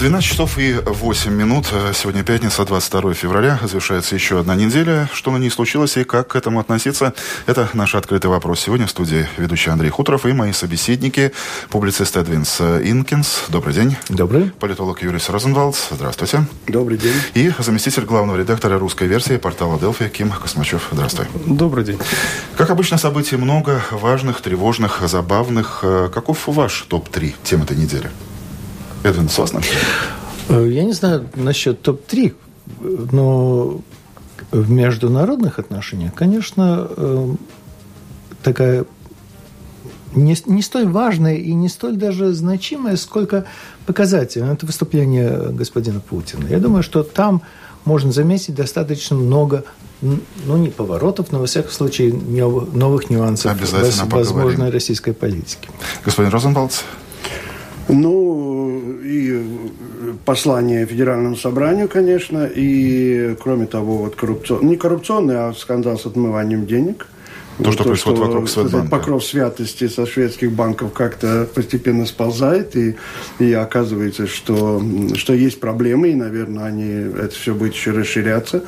12 часов и 8 минут. Сегодня пятница, 22 февраля. Завершается еще одна неделя. Что на ней случилось и как к этому относиться? Это наш открытый вопрос. Сегодня в студии ведущий Андрей Хуторов и мои собеседники, публицист Эдвинс Инкинс. Добрый день. Добрый. Политолог Юрий Розенвалдс. Здравствуйте. Добрый день. И заместитель главного редактора русской версии портала Делфи Ким Космачев. Здравствуй. Добрый день. Как обычно, событий много, важных, тревожных, забавных. Каков ваш топ-3 тем этой недели? Эдвин, с вас начнем. Э, я не знаю насчет топ-3, но в международных отношениях, конечно, э, такая не, не столь важная и не столь даже значимая, сколько показательная. Это выступление господина Путина. Я думаю, что там можно заметить достаточно много, ну, не поворотов, но, во всяком случае, новых нюансов возможной российской политики. Господин Розенвалдс, ну, и послание Федеральному собранию, конечно, и, кроме того, вот коррупцион... не коррупционный, а скандал с отмыванием денег. То, что то, происходит что, вокруг Светбанка. Покров святости со шведских банков как-то постепенно сползает, и, и оказывается, что, что есть проблемы, и, наверное, они, это все будет еще расширяться.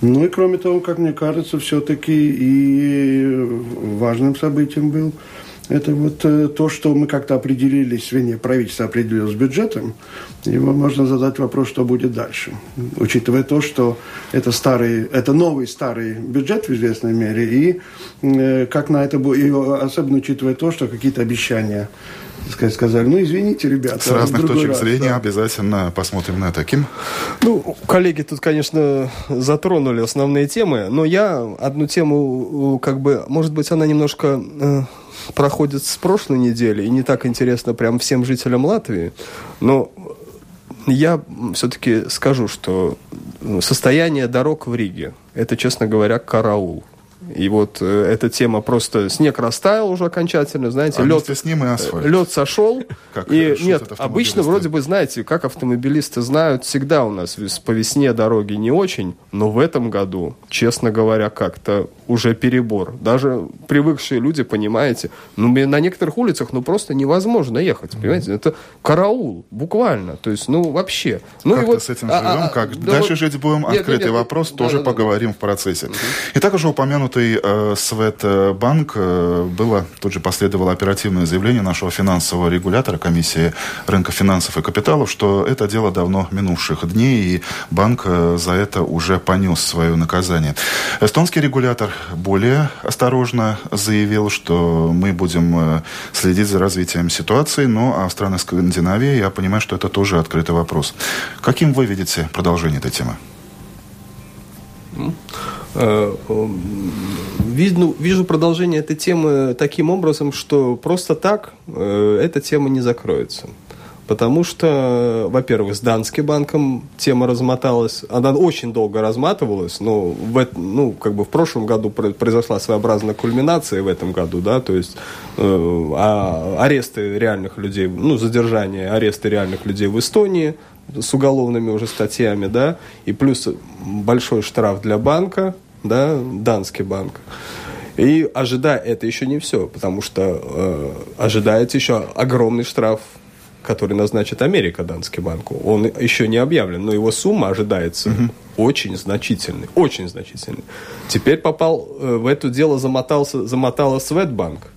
Ну и, кроме того, как мне кажется, все-таки и важным событием был это вот э, то, что мы как-то определились, вернее, правительство определилось с бюджетом, его можно задать вопрос, что будет дальше. Учитывая то, что это старый, это новый старый бюджет в известной мере, и э, как на это будет, особенно учитывая то, что какие-то обещания сказали, ну, извините, ребята. С разных точек раз, зрения да. обязательно посмотрим на таким. Ну, коллеги тут, конечно, затронули основные темы, но я одну тему, как бы, может быть, она немножко э, проходит с прошлой недели и не так интересно прям всем жителям Латвии, но я все-таки скажу, что состояние дорог в Риге – это, честно говоря, караул. И вот э, эта тема просто снег растаял уже окончательно, знаете, а лед с ним и асфальт. Лед сошел. Как и нет, обычно вроде бы знаете, как автомобилисты знают, всегда у нас по весне дороги не очень, но в этом году, честно говоря, как-то уже перебор. Даже привыкшие люди, понимаете, ну на некоторых улицах ну просто невозможно ехать, понимаете, это караул буквально, то есть ну вообще. Ну как и вот с этим живем, а, а, как да дальше вот... жить будем, нет, открытый нет, вопрос, да, тоже да, поговорим да. в процессе. Угу. И также упомянутый упомянутый э, Светбанк э, было, тут же последовало оперативное заявление нашего финансового регулятора, комиссии рынка финансов и капиталов, что это дело давно минувших дней, и банк э, за это уже понес свое наказание. Эстонский регулятор более осторожно заявил, что мы будем э, следить за развитием ситуации, но а страны Скандинавии, я понимаю, что это тоже открытый вопрос. Каким вы видите продолжение этой темы? Э, вижу, вижу продолжение этой темы таким образом, что просто так э, эта тема не закроется. Потому что, во-первых, с Данским банком тема размоталась. Она очень долго разматывалась, но в, ну, как бы в прошлом году произошла своеобразная кульминация в этом году, да, то есть э, а, аресты реальных людей, ну, задержание, аресты реальных людей в Эстонии – с уголовными уже статьями, да, и плюс большой штраф для банка, да, Данский банк. И ожидая, это еще не все, потому что э, ожидается еще огромный штраф, который назначит Америка Данский банку. Он еще не объявлен, но его сумма ожидается угу. очень значительной, очень значительной. Теперь попал э, в это дело замотался, замотала Светбанк.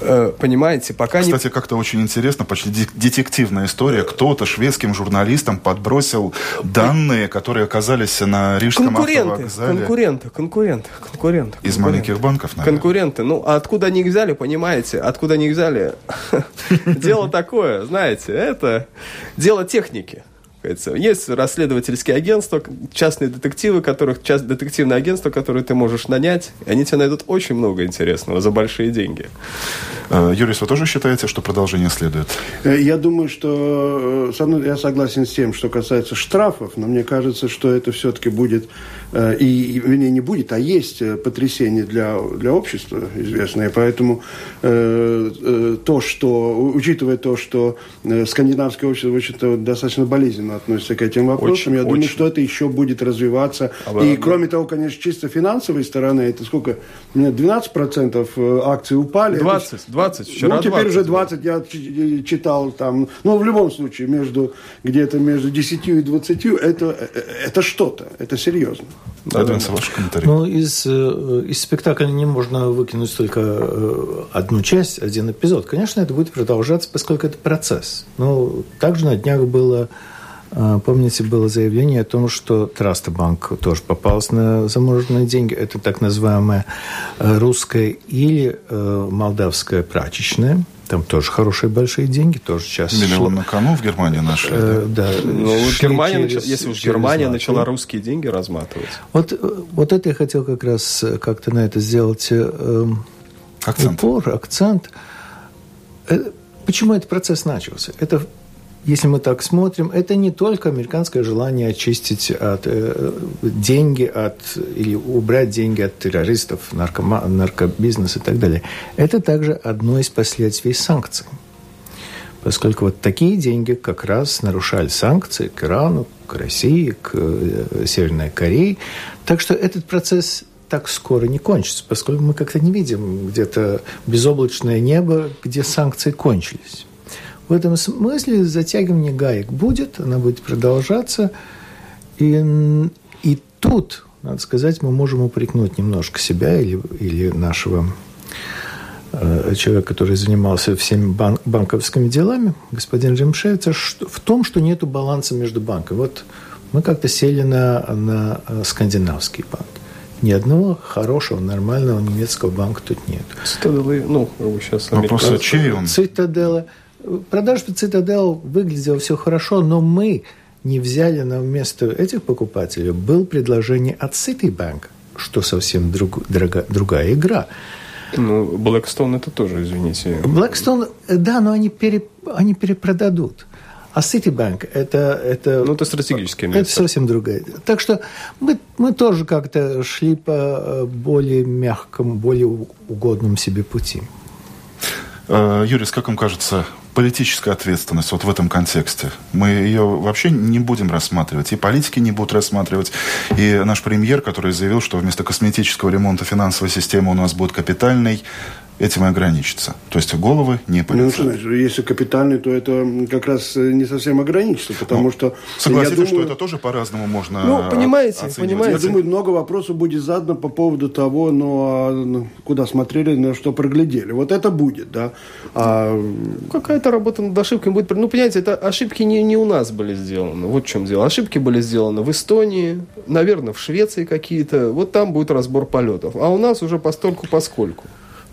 Э, понимаете, пока Кстати, не... как-то очень интересно, почти детективная история. Кто-то шведским журналистам подбросил данные, которые оказались на рижском конкуренты, автовокзале. Конкуренты, конкуренты, конкуренты. Из маленьких банков, наверное. Конкуренты. Ну, а откуда они их взяли, понимаете? Откуда они их взяли? Дело такое, знаете, это дело техники говорится. Есть расследовательские агентства, частные детективы, которых, част, детективное агентство, которое ты можешь нанять, и они тебе найдут очень много интересного за большие деньги. Э, Юрий, вы тоже считаете, что продолжение следует? Э, я думаю, что э, я согласен с тем, что касается штрафов, но мне кажется, что это все-таки будет, и, вернее, не будет, а есть потрясение для, для общества известное. Поэтому то, что, учитывая то, что скандинавское общество, в общем-то, достаточно болезненно серьезно относится к этим вопросам. Очень, Я очень. думаю, что это еще будет развиваться. А и кроме того, конечно, чисто финансовой стороны, это сколько? У меня 12% э, акций упали. 20, это, 20, вчера Ну, теперь 20. уже 20, я читал там. Ну, в любом случае, между где-то между 10 и 20, это, это что-то, это серьезно. Да, да, да. ваш комментарий. Ну, из, э, из спектакля не можно выкинуть только э, одну часть, один эпизод. Конечно, это будет продолжаться, поскольку это процесс. Ну, также на днях было э, Помните, было заявление о том, что Траста банк тоже попался на замороженные деньги. Это так называемая русская или молдавская прачечная. Там тоже хорошие большие деньги, тоже сейчас. Миллион на кону в Германии нашли. Э, да. Ну, Германия, через, если уж Германия начала русские деньги разматывать. Вот, вот это я хотел как раз как-то на это сделать э, акцент. упор, акцент. Э, почему этот процесс начался? Это если мы так смотрим, это не только американское желание очистить от, э, деньги от, или убрать деньги от террористов, наркома, наркобизнеса и так далее. Это также одно из последствий санкций. Поскольку вот такие деньги как раз нарушали санкции к Ирану, к России, к э, Северной Корее. Так что этот процесс так скоро не кончится, поскольку мы как-то не видим где-то безоблачное небо, где санкции кончились. В этом смысле затягивание гаек будет, она будет продолжаться. И, и тут, надо сказать, мы можем упрекнуть немножко себя или, или нашего э, человека, который занимался всеми бан банковскими делами, господин Ремшевица, в том, что нет баланса между банками. Вот мы как-то сели на, на э, скандинавский банк. Ни одного хорошего, нормального немецкого банка тут нет. Цитаделы, ну, сейчас... Вопрос, а чей он? Цитадела – продажа Цитадел выглядело все хорошо, но мы не взяли на вместо этих покупателей был предложение от Citibank, что совсем друг, дорога, другая игра. Ну, Blackstone это тоже, извините. Blackstone, да, но они, пере, они перепродадут. А Citibank это, это... Ну, это стратегический Это совсем другая. Так что мы, мы тоже как-то шли по э, более мягкому, более угодному себе пути. Э, Юрий, как вам кажется, политическая ответственность вот в этом контексте. Мы ее вообще не будем рассматривать. И политики не будут рассматривать. И наш премьер, который заявил, что вместо косметического ремонта финансовой системы у нас будет капитальный, этим и ограничится. То есть головы не полетят. Ну, если капитальный, то это как раз не совсем ограничится, потому ну, что... Согласитесь, думаю, что это тоже по-разному можно Ну, понимаете, понимаете. Я думаю, много вопросов будет задано по поводу того, ну, а, ну, куда смотрели, на что проглядели. Вот это будет, да. А... Какая-то работа над ошибками будет... Ну, понимаете, это ошибки не, не у нас были сделаны. Вот в чем дело. Ошибки были сделаны в Эстонии, наверное, в Швеции какие-то. Вот там будет разбор полетов. А у нас уже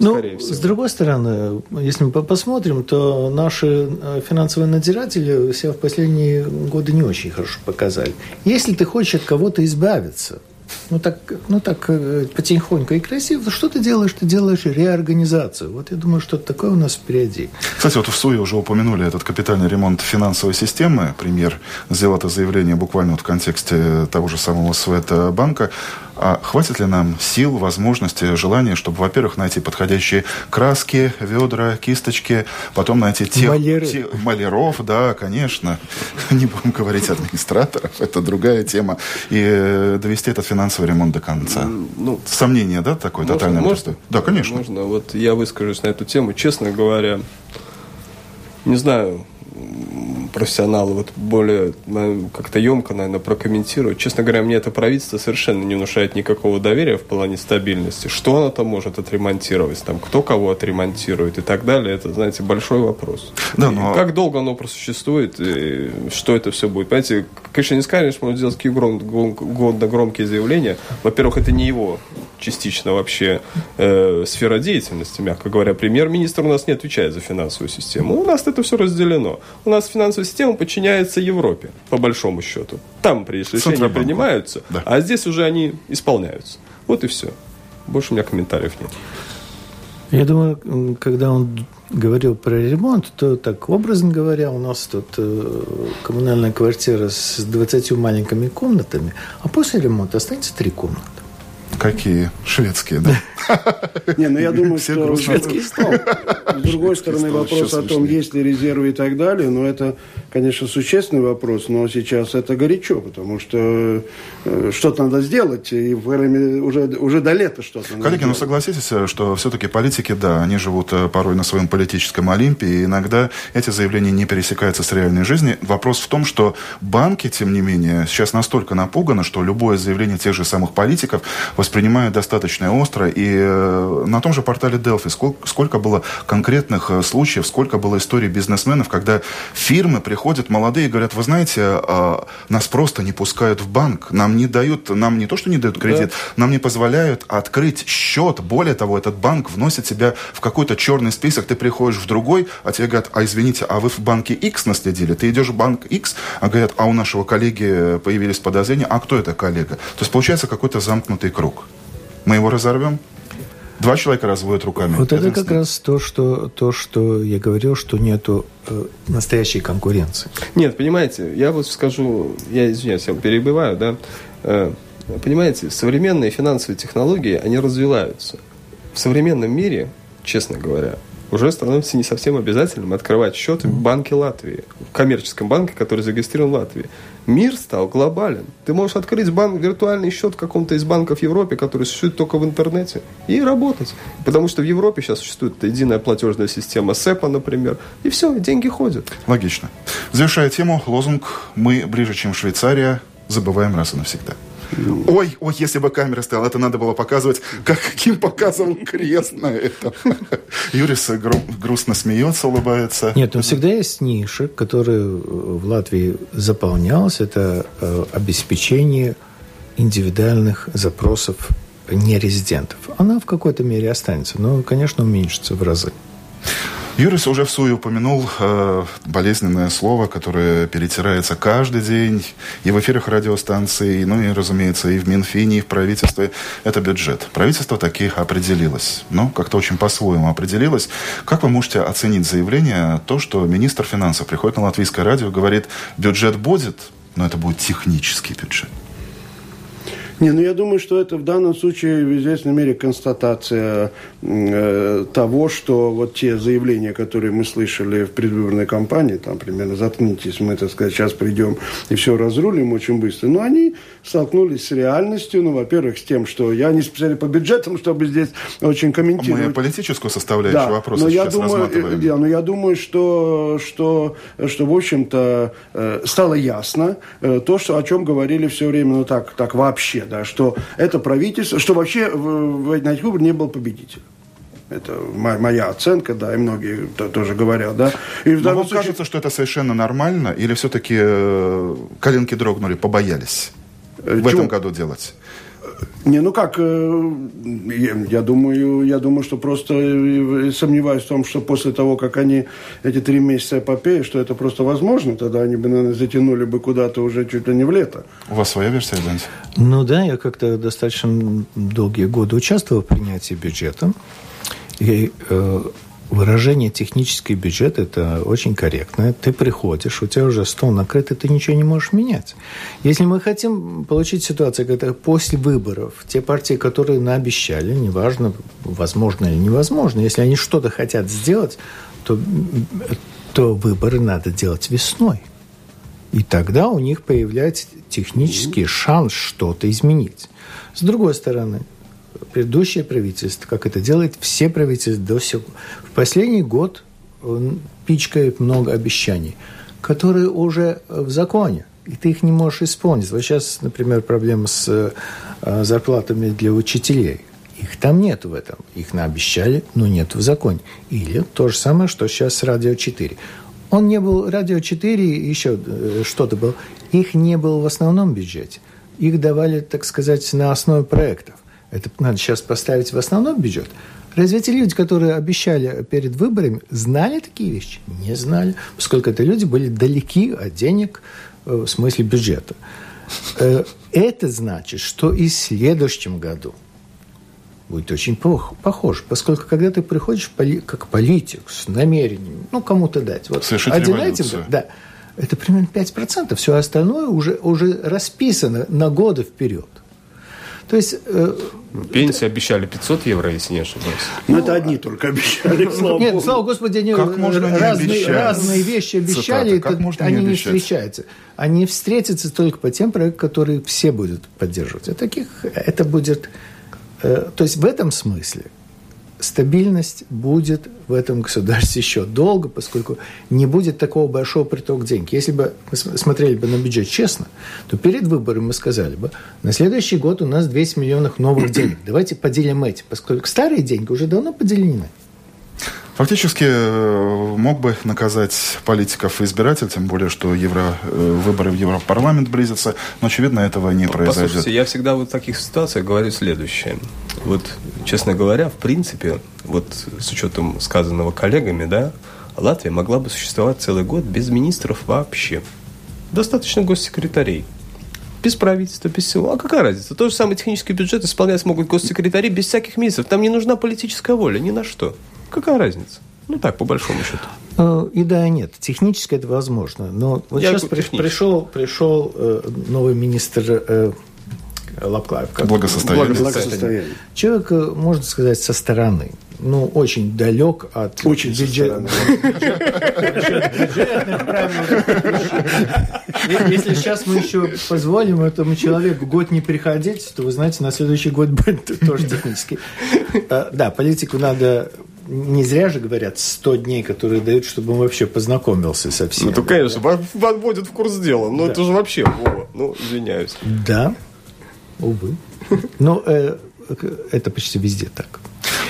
Ну, с другой стороны, если мы посмотрим, то наши э, финансовые надзиратели себя в последние годы не очень хорошо показали. Если ты хочешь от кого-то избавиться, ну так, ну так э, потихоньку и красиво, что ты делаешь? Ты делаешь реорганизацию. Вот я думаю, что такое у нас впереди. Кстати, вот в СУе уже упомянули этот капитальный ремонт финансовой системы. Премьер сделал это заявление буквально вот в контексте того же самого Света банка. А хватит ли нам сил, возможности, желания, чтобы, во-первых, найти подходящие краски, ведра, кисточки, потом найти тех... Маляры. Те, маляров, да, конечно. Не будем говорить администраторов, это другая тема. И э, довести этот финансовый ремонт до конца. Ну, Сомнение, да, такое можно, тотальное? Можно, да, конечно. Можно. Вот я выскажусь на эту тему. Честно говоря, не знаю, профессионалы вот более как-то емко, наверное, прокомментируют. Честно говоря, мне это правительство совершенно не внушает никакого доверия в плане стабильности. Что оно там может отремонтировать, там, кто кого отремонтирует и так далее, это, знаете, большой вопрос. Да, но... Как долго оно просуществует, и что это все будет. Понимаете, конечно, не скажешь, можно делать такие гром, гром, громкие заявления. Во-первых, это не его частично вообще э, сфера деятельности, мягко говоря. Премьер-министр у нас не отвечает за финансовую систему. У нас это все разделено. У нас финансовая система подчиняется Европе, по большому счету. Там решения принимаются, да. а здесь уже они исполняются. Вот и все. Больше у меня комментариев нет. Я думаю, когда он говорил про ремонт, то так образно говоря, у нас тут э, коммунальная квартира с 20 маленькими комнатами, а после ремонта останется три комнаты. Какие? Шведские, да? Не, ну я думаю, что... Шведские С другой стороны, вопрос о том, есть ли резервы и так далее, но это, конечно, существенный вопрос, но сейчас это горячо, потому что э, что-то надо сделать, и уже, уже до лета что-то Коллеги, ну согласитесь, что все-таки политики, да, они живут э, порой на своем политическом Олимпе, и иногда эти заявления не пересекаются с реальной жизнью. Вопрос в том, что банки, тем не менее, сейчас настолько напуганы, что любое заявление тех же самых политиков воспринимают достаточно остро, и э, на том же портале Delphi сколько, сколько было конкретных э, случаев, сколько было историй бизнесменов, когда фирмы приходят молодые и говорят, вы знаете, а, нас просто не пускают в банк, нам не дают, нам не то, что не дают кредит, да. нам не позволяют открыть счет. Более того, этот банк вносит тебя в какой-то черный список, ты приходишь в другой, а тебе говорят, а извините, а вы в банке X наследили? Ты идешь в банк X, а говорят, а у нашего коллеги появились подозрения, а кто это коллега? То есть получается какой-то замкнутый круг. Мы его разорвем? Два человека разводят руками. Вот это, как раз то что, то, что я говорил, что нету э, настоящей конкуренции. Нет, понимаете, я вот скажу, я извиняюсь, я перебиваю, да. Э, понимаете, современные финансовые технологии, они развиваются. В современном мире, честно говоря, уже становится не совсем обязательным открывать счет в банке Латвии, в коммерческом банке, который зарегистрирован в Латвии. Мир стал глобален. Ты можешь открыть банк, виртуальный счет в каком-то из банков Европе, который существует только в интернете, и работать. Потому что в Европе сейчас существует единая платежная система СЭПа, например, и все, деньги ходят. Логично. Завершая тему, лозунг «Мы ближе, чем Швейцария, забываем раз и навсегда». Ой, ой, если бы камера стояла, это надо было показывать, как каким показывал крест на этом. Юрис гру грустно смеется, улыбается. Нет, но всегда есть ниша, которая в Латвии заполнялась. Это э, обеспечение индивидуальных запросов нерезидентов. Она в какой-то мере останется, но, конечно, уменьшится в разы. Юрис уже в суе упомянул э, болезненное слово, которое перетирается каждый день и в эфирах радиостанций, ну и, разумеется, и в Минфине, и в правительстве. Это бюджет. Правительство таких определилось. Но как-то очень по-своему определилось. Как вы можете оценить заявление, то, что министр финансов приходит на латвийское радио и говорит, бюджет будет, но это будет технический бюджет. Не, ну я думаю, что это в данном случае в известной мере констатация э, того, что вот те заявления, которые мы слышали в предвыборной кампании, там примерно заткнитесь, мы, так сказать, сейчас придем и все разрулим очень быстро, но они столкнулись с реальностью, ну, во-первых, с тем, что я не специально по бюджетам, чтобы здесь очень комментировать. Мы политическую составляющую да, вопроса но я думаю, рассматриваем. Да, но я думаю, что, что, что в общем-то, э, стало ясно э, то, что, о чем говорили все время, ну, так, так вообще, да, что это правительство, что вообще в, в, этих выборах не было победителя. Это моя оценка, да, и многие тоже говорят, да. И Но вам случае... кажется, что это совершенно нормально, или все-таки э, коленки дрогнули, побоялись э, в Чего? этом году делать? Не, ну как, э, я думаю, я думаю, что просто э, сомневаюсь в том, что после того, как они эти три месяца эпопеи, что это просто возможно, тогда они бы, наверное, затянули бы куда-то уже чуть ли не в лето. У вас своя версия, Данти? Ну да, я как-то достаточно долгие годы участвовал в принятии бюджета. И э, выражение технический бюджет – это очень корректно. Ты приходишь, у тебя уже стол накрыт, и ты ничего не можешь менять. Если мы хотим получить ситуацию, когда после выборов те партии, которые наобещали, неважно, возможно или невозможно, если они что-то хотят сделать, то, то выборы надо делать весной. И тогда у них появляется технический шанс что-то изменить. С другой стороны, предыдущее правительство, как это делает все правительства до сих пор. В последний год он пичкает много обещаний, которые уже в законе, и ты их не можешь исполнить. Вот сейчас, например, проблема с э, зарплатами для учителей. Их там нет в этом. Их наобещали, но нет в законе. Или то же самое, что сейчас с Радио 4. Он не был, Радио 4, еще э, что-то было. Их не было в основном бюджете. Их давали, так сказать, на основе проектов. Это надо сейчас поставить в основном бюджет. Разве эти люди, которые обещали перед выборами, знали такие вещи? Не знали, поскольку это люди были далеки от денег э, в смысле бюджета. Э, это значит, что и в следующем году будет очень похоже, поскольку когда ты приходишь как политик с намерением, ну, кому-то дать, вот один этим, да, это примерно 5%, все остальное уже, уже расписано на годы вперед. То есть... Э, Пенсии обещали 500 евро, если не ошибаюсь. Ну, это одни только обещали, слава Нет, Богу. слава Господи, они как можно разные, разные вещи обещали, Цитата, как это, они не, не встречаются. Они встретятся только по тем проектам, которые все будут поддерживать. А таких это будет... Э, то есть в этом смысле стабильность будет в этом государстве еще долго, поскольку не будет такого большого притока денег. Если бы мы смотрели бы на бюджет честно, то перед выборами мы сказали бы, на следующий год у нас 200 миллионов новых денег. Давайте поделим эти, поскольку старые деньги уже давно поделены. Фактически э, мог бы наказать политиков и избирателей, тем более, что евро, э, выборы в Европарламент близятся, но, очевидно, этого не произойдет. Послушайте, я всегда вот в таких ситуациях говорю следующее. Вот, честно говоря, в принципе, вот с учетом сказанного коллегами, да, Латвия могла бы существовать целый год без министров вообще. Достаточно госсекретарей. Без правительства, без всего. А какая разница? Тот же самый технический бюджет исполнять могут госсекретари без всяких министров. Там не нужна политическая воля, ни на что. Какая разница? Ну так, по большому счету. Э, и да, и нет. Технически это возможно. Но вот Я сейчас при, пришел, пришел э, новый министр э, Лапклаев. Благосостояние. Благосостояние. Человек, э, можно сказать, со стороны. Ну, очень далек от очень бюджетных Если сейчас мы еще позволим этому человеку год не приходить, то, вы знаете, на следующий год будет тоже технически. Э, да, политику надо не зря же говорят 100 дней, которые дают, чтобы он вообще познакомился со всеми. Ну, то, конечно, вас вводят в курс дела. Но да. это же вообще, Вова, ну, извиняюсь. Да, увы. Но э, это почти везде так.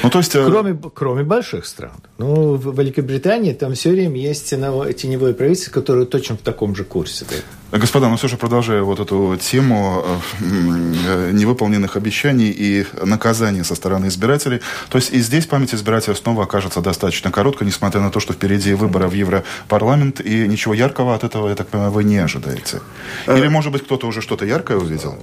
Ну, то есть... Э, кроме, кроме больших стран. Ну, в Великобритании там все время есть теневое правительство, которое точно в таком же курсе. Да. Господа, ну все же продолжая вот эту тему э, невыполненных обещаний и наказаний со стороны избирателей. То есть и здесь память избирателя снова окажется достаточно короткой, несмотря на то, что впереди выборы в Европарламент, и ничего яркого от этого, я так понимаю, вы не ожидаете. Э, Или, может быть, кто-то уже что-то яркое увидел?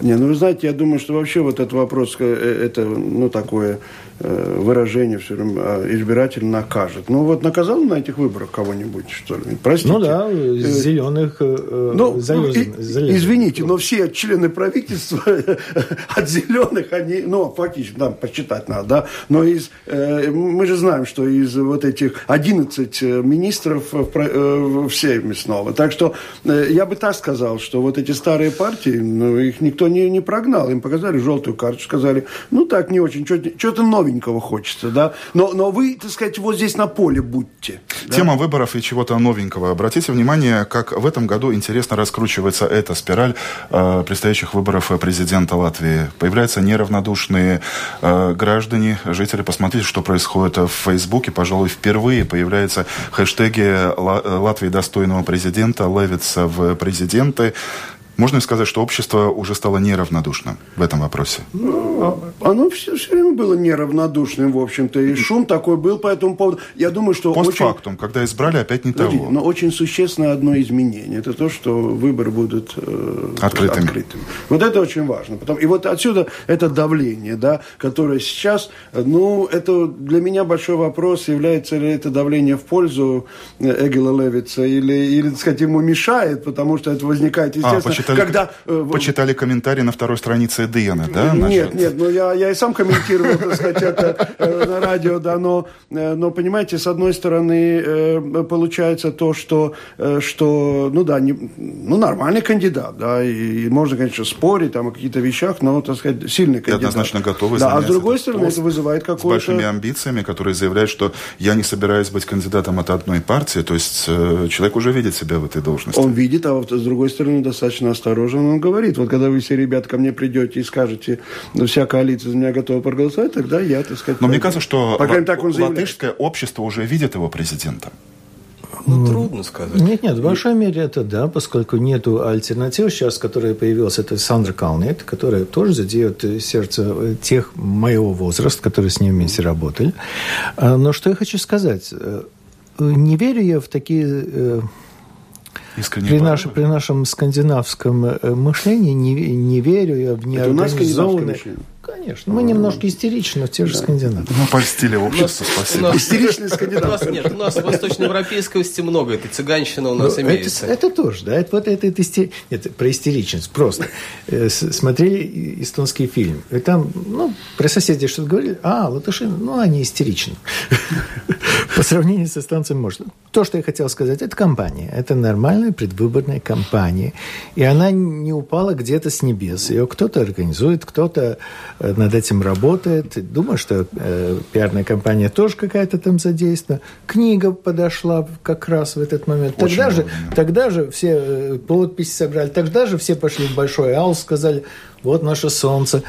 Не, ну вы знаете, я думаю, что вообще вот этот вопрос, э, это, ну, такое выражение все время а избиратель накажет. Ну вот наказал на этих выборах кого-нибудь, что ли? Простите. Ну да, зеленых Э, ну, залезен, залезен. Извините, но все члены правительства от зеленых, они, ну, фактически, там, посчитать надо, да, но из, э, мы же знаем, что из вот этих 11 э, министров в Сейме снова. Так что я бы так сказал, что вот эти старые партии, ну, их никто не, не прогнал, им показали желтую карту, сказали, ну, так, не очень, что-то новенького хочется, да, но, но вы, так сказать, вот здесь на поле будьте. Тема да? выборов и чего-то новенького. Обратите внимание, как в этом году интересно раскручивается эта спираль э, предстоящих выборов президента Латвии. Появляются неравнодушные э, граждане, жители. Посмотрите, что происходит в Фейсбуке. Пожалуй, впервые появляются хэштеги Латвии достойного президента, ловится в президенты. Можно сказать, что общество уже стало неравнодушным в этом вопросе? Ну, оно все, все время было неравнодушным, в общем-то, и шум такой был по этому поводу. Я думаю, что Постфактум, очень... когда избрали, опять не того. Но очень существенное одно изменение. Это то, что выборы будут э, открытыми. открытыми. Вот это очень важно. Потом, и вот отсюда это давление, да, которое сейчас, ну, это для меня большой вопрос, является ли это давление в пользу э, Эгела Левица или, или так сказать, ему мешает, потому что это возникает, а, естественно, почитали, когда... Э, почитали комментарии на второй странице Эдена, да? Нет, нет, ну я, я и сам комментировал, так сказать, это э, на радио, да, но, э, но, понимаете, с одной стороны, получается то, что, что ну да, не, ну нормальный кандидат, да, и, и можно, конечно, спорить там о каких-то вещах, но, так сказать, сильный кандидат. И однозначно готовы Да, а с другой стороны, это вызывает какое-то... С большими амбициями, которые заявляют, что я не собираюсь быть кандидатом от одной партии, то есть человек уже видит себя в этой должности. Он видит, а вот, с другой стороны, достаточно осторожен, он говорит, вот когда вы все ребята ко мне придете и скажете, ну, вся коалиция за меня готова проголосовать, тогда я, так сказать... Но мне кажется, что По крайней, так он латышское общество уже видит его президентом. Ну, трудно сказать. Нет, нет, в большой мере это да, поскольку нету альтернатив сейчас, которая появилась, это Сандра Калнет, которая тоже задеет сердце тех моего возраста, которые с ним вместе работали. А, но что я хочу сказать, э, не верю я в такие э, Искренне при, наш, при нашем скандинавском э, мышлении не, не верю я в неорганизованные... Конечно. Мы немножко истеричны, но те же скандинавы. Ну, польстили общество, спасибо. Истеричные скандинавы. Нет, у нас в восточноевропейскости много этой цыганщины у нас ну, имеется. Это тоже, да. Это вот это, это Нет, про истеричность просто. Э, смотрели эстонский фильм. И там, ну, про соседей что-то говорили. А, латыши, ну, они истеричны. По сравнению со станцией можно. То, что я хотел сказать, это компания. Это нормальная предвыборная кампания. И она не упала где-то с небес. Ее кто-то организует, кто-то э, над этим работает. Думаю, что э, пиарная компания тоже какая-то там задействована. Книга подошла как раз в этот момент. тогда же, тогда же все э, подписи собрали. Тогда же все пошли в большой аул, сказали, вот наше солнце.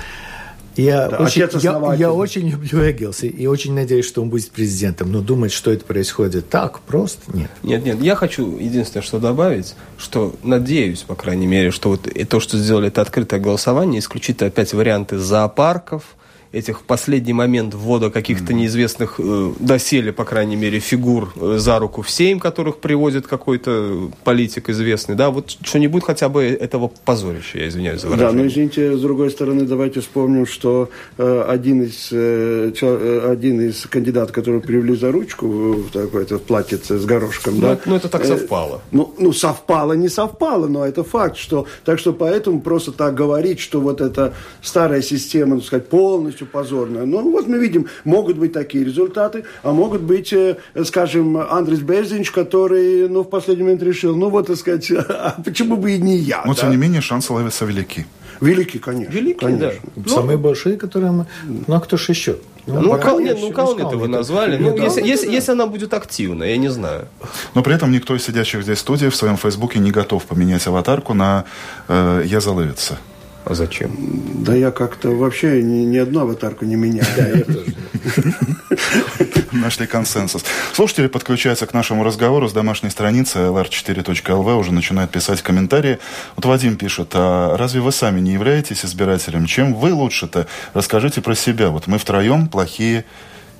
Я, да, очень, я, я очень люблю Эггелса и очень надеюсь, что он будет президентом. Но думать, что это происходит так просто, нет. Нет, нет. Я хочу единственное, что добавить, что надеюсь, по крайней мере, что вот и то, что сделали это открытое голосование, исключит опять варианты зоопарков – этих в последний момент ввода каких-то неизвестных э, доселе, по крайней мере, фигур э, за руку в сейм, которых приводит какой-то политик известный, да, вот что-нибудь хотя бы этого позорища, я извиняюсь за выражение. Да, но извините, с другой стороны, давайте вспомним, что э, один, из, э, э один из кандидатов, который привели за ручку в такой-то платьице с горошком, ну, да. Ну, это так э, совпало. Э, ну, ну, совпало, не совпало, но это факт, что, так что поэтому просто так говорить, что вот эта старая система, так сказать, полностью полностью позорная. Ну, вот мы видим, могут быть такие результаты, а могут быть, э, скажем, Андрес Безинч, который, ну, в последний момент решил, ну, вот, так сказать, а почему бы и не я? Но, да? тем не менее, шансы ловятся велики. Велики, конечно. Велики, конечно. да. Самые ну, большие, которые мы... Ну, а кто же еще? Ну, ну, кал, нет, ну Калмета вы назвали. Ну, если, да. если, если она будет активна, я не знаю. Но при этом никто из сидящих здесь в студии в своем фейсбуке не готов поменять аватарку на э, «Я заловится». А зачем? Да я как-то вообще ни, ни одну аватарку не меняю. Нашли консенсус. Слушатели подключаются к нашему разговору с домашней страницы lr4.lv, уже начинают писать комментарии. Вот Вадим пишет, а разве вы сами не являетесь избирателем? Чем вы лучше-то? Расскажите про себя. Вот мы втроем плохие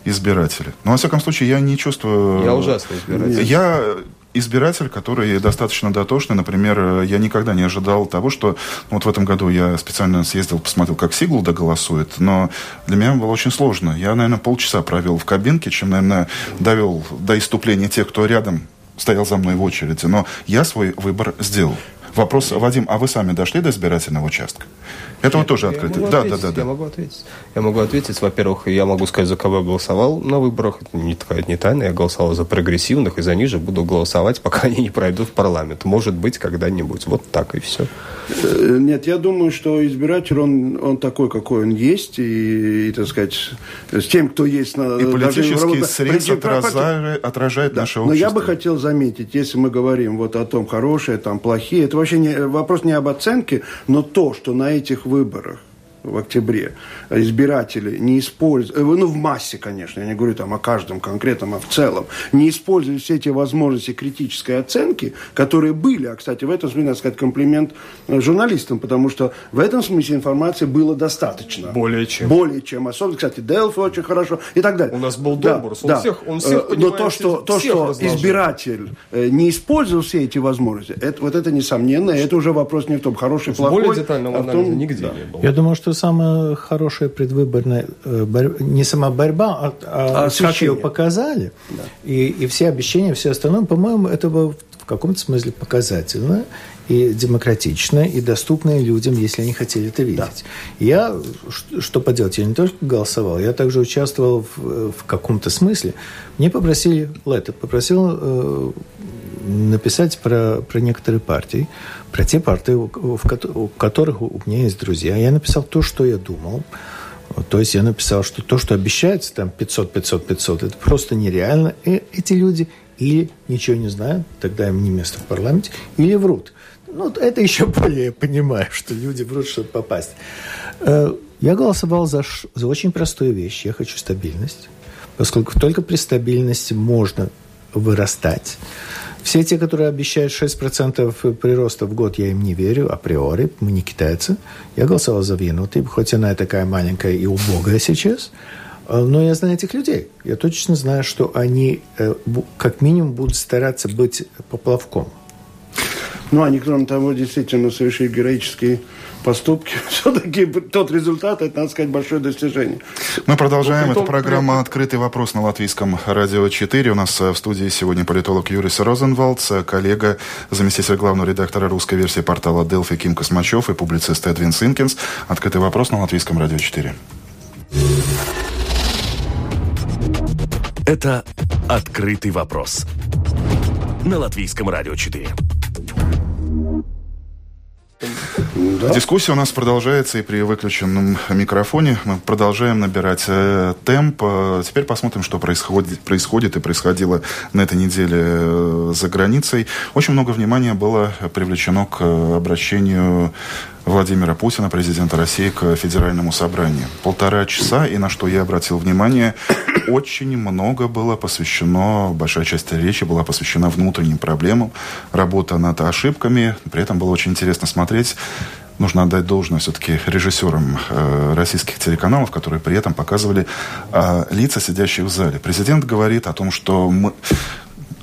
избиратели. Но, во всяком случае, я не чувствую... Я ужасный избиратель. Я избиратель, который достаточно дотошный. Например, я никогда не ожидал того, что ну, вот в этом году я специально съездил, посмотрел, как Сиглда голосует, но для меня было очень сложно. Я, наверное, полчаса провел в кабинке, чем, наверное, довел до иступления тех, кто рядом стоял за мной в очереди. Но я свой выбор сделал. Вопрос, Вадим, а вы сами дошли до избирательного участка? Это вот тоже открытый. Да, да, да, да. Я могу ответить. Я могу ответить. Во-первых, я могу сказать, за кого я голосовал на выборах. Это не такая не тайна. Я голосовал за прогрессивных, и за них же буду голосовать, пока они не пройдут в парламент. Может быть, когда-нибудь. Вот так и все. Э, нет, я думаю, что избиратель, он, он такой, какой он есть, и, и, так сказать, с тем, кто есть... На, и политический даже, срез отражает, отражает да. наше общество. Но я бы хотел заметить, если мы говорим вот о том, хорошие, там, плохие, это вообще не, вопрос не об оценке, но то, что на этих выборах в октябре избиратели не используют, э, ну в массе, конечно, я не говорю там о каждом конкретном, а в целом, не используют все эти возможности критической оценки, которые были, а, кстати, в этом смысле, надо сказать, комплимент э, журналистам, потому что в этом смысле информации было достаточно. Более чем. Более чем. Особенно, кстати, Делфи очень хорошо и так далее. У нас был Добрус, да, он, да. всех, он всех э, Но то, что, то, что избиратель не использовал все эти возможности, это, вот это несомненно, это уже вопрос не в том, хороший, плохой. Более детального а том, нигде да. не было. Я думаю, что самая хорошая предвыборная э, борьба, не сама борьба, а, а, а как ее показали, да. и, и все обещания, все остальное, по-моему, это было в каком-то смысле показательно и демократично, и доступно людям, если они хотели это видеть. Да. Я, что поделать, я не только голосовал, я также участвовал в, в каком-то смысле. Мне попросили, Лето попросил э, написать про, про некоторые партии, про те партии, у, у которых у меня есть друзья. Я написал то, что я думал. То есть я написал, что то, что обещается, там 500, 500, 500, это просто нереально. И эти люди или ничего не знают, тогда им не место в парламенте, или врут. Ну, это еще более понимаю, что люди врут, чтобы попасть. Э, я голосовал за, за очень простую вещь. Я хочу стабильность. Поскольку только при стабильности можно вырастать. Все те, которые обещают 6% прироста в год, я им не верю априори. Мы не китайцы. Я голосовал за Винуты, хоть она и такая маленькая и убогая сейчас. Э, но я знаю этих людей. Я точно знаю, что они э, как минимум будут стараться быть поплавком. Ну, они, кроме того, действительно совершили героические поступки. Все-таки тот результат, это, надо сказать, большое достижение. Мы продолжаем. Это программа «Открытый вопрос» на Латвийском радио 4. У нас э, в студии сегодня политолог Юрис Розенвалдс, коллега, заместитель главного редактора русской версии портала Delphi Ким Космачев и публицист Эдвин Синкинс. «Открытый вопрос» на Латвийском радио 4. Это «Открытый вопрос» на Латвийском радио 4. Да. Дискуссия у нас продолжается, и при выключенном микрофоне мы продолжаем набирать э, темп. Э, теперь посмотрим, что происходит, происходит и происходило на этой неделе э, за границей. Очень много внимания было привлечено к обращению Владимира Путина, президента России, к федеральному собранию. Полтора часа, и на что я обратил внимание, очень много было посвящено, большая часть речи была посвящена внутренним проблемам, работа над ошибками. При этом было очень интересно смотреть нужно отдать должное все-таки режиссерам э, российских телеканалов, которые при этом показывали э, лица, сидящих в зале. Президент говорит о том, что мы,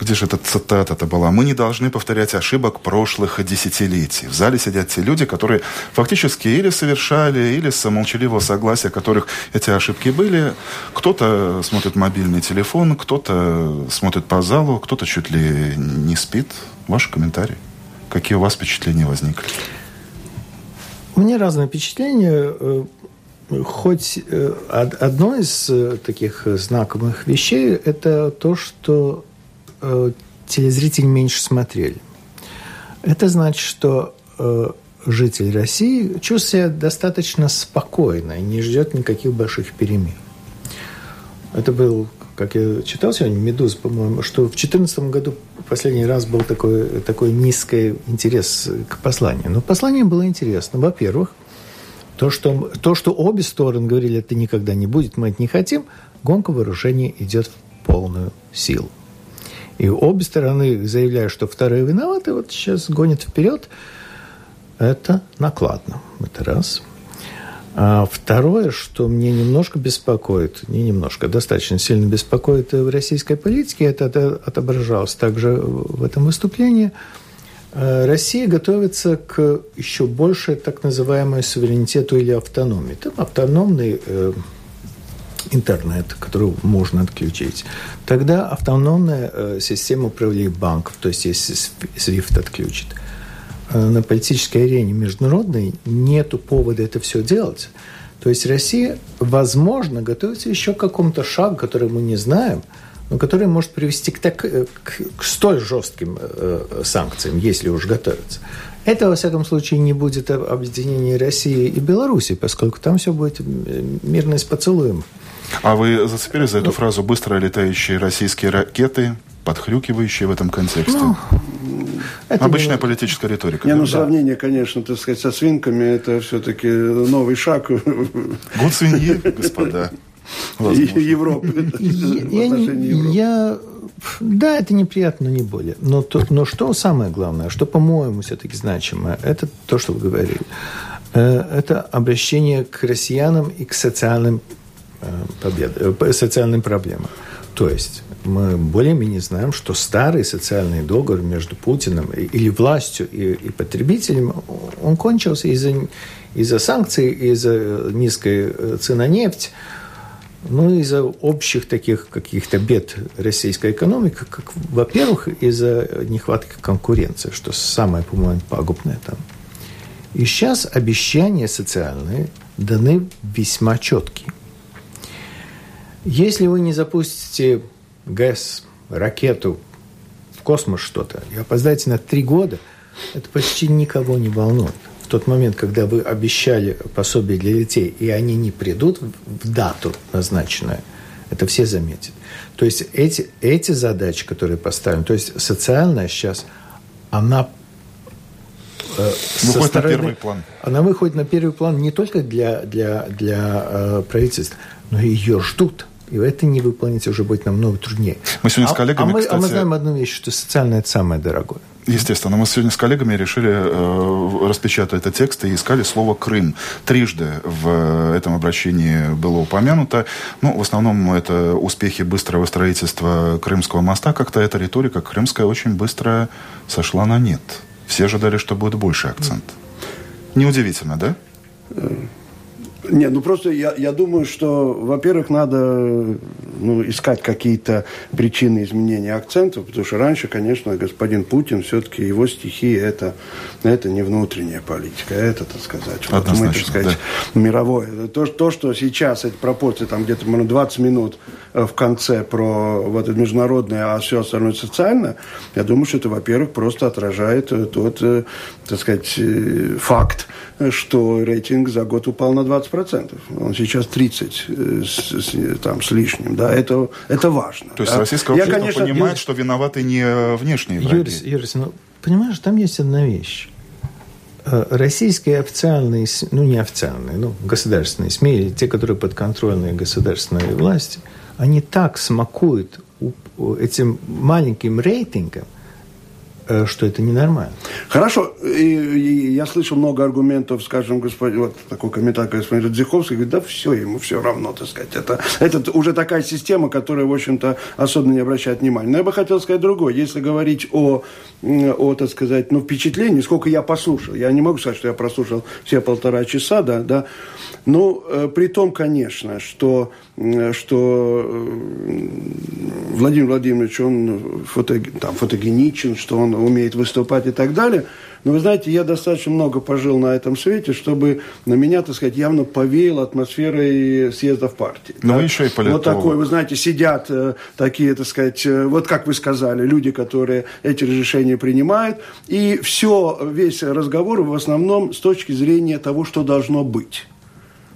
где же эта цитата это была? Мы не должны повторять ошибок прошлых десятилетий. В зале сидят те люди, которые фактически или совершали, или с молчаливого согласия которых эти ошибки были. Кто-то смотрит мобильный телефон, кто-то смотрит по залу, кто-то чуть ли не спит. Ваши комментарии. Какие у вас впечатления возникли? У меня разные впечатления. Э, хоть э, одно из э, таких знаковых вещей – это то, что э, телезрители меньше смотрели. Это значит, что э, житель России чувствует себя достаточно спокойно и не ждет никаких больших перемен. Это был, как я читал сегодня, «Медуз», по-моему, что в 2014 году последний раз был такой, такой низкий интерес к посланию. Но послание было интересно. Во-первых, то что, то, что обе стороны говорили, это никогда не будет, мы это не хотим, гонка вооружений идет в полную силу. И обе стороны заявляют, что вторые виноваты, вот сейчас гонят вперед. Это накладно. Это раз. А второе, что мне немножко беспокоит, не немножко, достаточно сильно беспокоит в российской политике, это отображалось также в этом выступлении. А Россия готовится к еще большей так называемой суверенитету или автономии. Там автономный э, интернет, который можно отключить. Тогда автономная э, система управления банков, то есть если SWIFT отключит, э, на политической арене международной нету повода это все делать. То есть Россия, возможно, готовится еще к какому-то шагу, который мы не знаем, но который может привести к, так, э, к, к столь жестким э, санкциям, если уж готовится. Это, во всяком случае, не будет объединение России и Беларуси, поскольку там все будет мирно с поцелуем. А вы зацепились за эту ну, фразу «быстро летающие российские ракеты», подхрюкивающие в этом контексте? Ну, это Обычная не... политическая риторика. Не, да? ну сравнение, конечно, так сказать, со свинками, это все-таки новый шаг. Год свиньи, господа. Европы. Я, да, это неприятно, но не более. Но, то, но что самое главное, что, по-моему, все-таки значимое, это то, что вы говорили. Э, это обращение к россиянам и к социальным Э, победы, э, социальным проблемам. То есть мы более-менее знаем, что старый социальный договор между Путиным или властью и, и потребителем, он кончился из-за из санкций, из-за низкой э, цены нефти, ну, из-за общих таких каких-то бед российской экономики, как, во-первых, из-за нехватки конкуренции, что самое, по-моему, пагубное там. И сейчас обещания социальные даны весьма четкие. Если вы не запустите ГЭС, ракету в космос что-то, и опоздаете на три года, это почти никого не волнует. В тот момент, когда вы обещали пособие для детей, и они не придут в дату назначенную, это все заметят. То есть эти, эти задачи, которые поставлены, то есть социальная сейчас, она э, выходит стороны, на первый план. Она выходит на первый план не только для, для, для э, правительства, но и ее ждут. И это не выполнить уже будет намного труднее. Мы сегодня а, с коллегами, а мы, кстати... а мы знаем одну вещь, что социальное – это самое дорогое. Естественно. Мы сегодня с коллегами решили э, распечатать этот текст и искали слово «Крым». Трижды в этом обращении было упомянуто. Ну, в основном это успехи быстрого строительства Крымского моста. Как-то эта риторика крымская очень быстро сошла на нет Все ожидали, что будет больше акцент. Неудивительно, да? Нет, ну просто я, я думаю, что, во-первых, надо ну, искать какие-то причины изменения акцентов, потому что раньше, конечно, господин Путин, все-таки его стихи это, это не внутренняя политика, это, так сказать, вот мы, так сказать, да. мировое. То, то, что сейчас эти пропорции, там где-то 20 минут э, в конце про вот это международное, а все остальное социальное, я думаю, что это, во-первых, просто отражает э, тот, э, так сказать, факт, что рейтинг за год упал на 20%. Он сейчас 30 с, с, там, с лишним. Да? Это, это важно. То есть да? российское общество Я, конечно, понимает, Юрий, что виноваты не внешние враги. Юрий, Юрий, ну, понимаешь, там есть одна вещь. Э, российские официальные, ну не официальные, ну государственные СМИ, те, которые подконтрольные государственной власти, они так смакуют этим маленьким рейтингом, Э, что это ненормально. Хорошо. И, и я слышал много аргументов, скажем, господин, вот такой комментарий господин Радзиховский, говорит, да все, ему все равно, так сказать. Это, это уже такая система, которая, в общем-то, особенно не обращает внимания. Но я бы хотел сказать другое. Если говорить о, о так сказать, ну, впечатлении, сколько я послушал. Я не могу сказать, что я прослушал все полтора часа, да, да. Ну, э, при том, конечно, что, э, что э, Владимир Владимирович, он фото, там, фотогеничен, что он умеет выступать и так далее. Но вы знаете, я достаточно много пожил на этом свете, чтобы на меня, так сказать, явно повеяло атмосферой съездов партии. Ну, да? еще и политолог. Вот такой, вы знаете, сидят э, такие, так сказать, э, вот как вы сказали, люди, которые эти решения принимают. И все, весь разговор в основном с точки зрения того, что должно быть.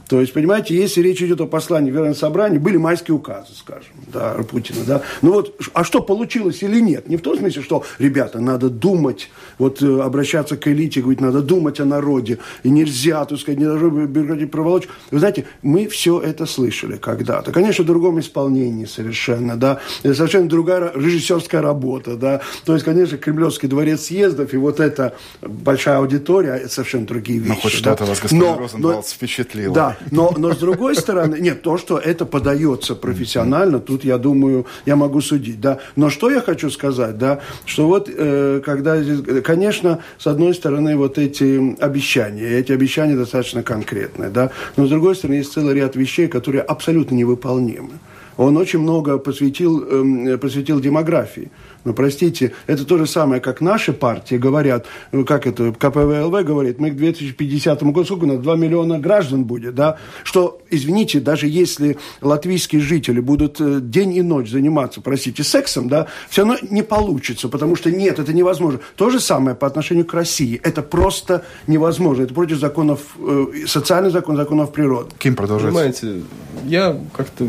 То есть, понимаете, если речь идет о послании Верховного собрания, были майские указы, скажем, да, Путина, да. Ну вот, а что получилось или нет? Не в том смысле, что, ребята, надо думать, вот э, обращаться к элите, говорить, надо думать о народе, и нельзя, так сказать, не должно бюрократии проволочь. Вы знаете, мы все это слышали когда-то. Конечно, в другом исполнении совершенно, да, это совершенно другая режиссерская работа, да. То есть, конечно, Кремлевский дворец съездов и вот эта большая аудитория, это совершенно другие вещи. Ну, хоть что-то да? вас, господин но, Розенвалдс, впечатлило. Да, но, но с другой стороны, нет, то, что это подается профессионально, тут, я думаю, я могу судить, да. Но что я хочу сказать, да, что вот, э, когда, конечно, с одной стороны, вот эти обещания, эти обещания достаточно конкретные, да, но с другой стороны, есть целый ряд вещей, которые абсолютно невыполнимы. Он очень много посвятил, э, посвятил демографии. Но, простите, это то же самое, как наши партии говорят, ну, как это, КПВЛВ говорит, мы к 2050 году, сколько у нас, 2 миллиона граждан будет, да, что, извините, даже если латвийские жители будут э, день и ночь заниматься, простите, сексом, да, все равно не получится, потому что нет, это невозможно. То же самое по отношению к России. Это просто невозможно. Это против законов, э, социальных законов, законов природы. Ким продолжать? Понимаете, я как-то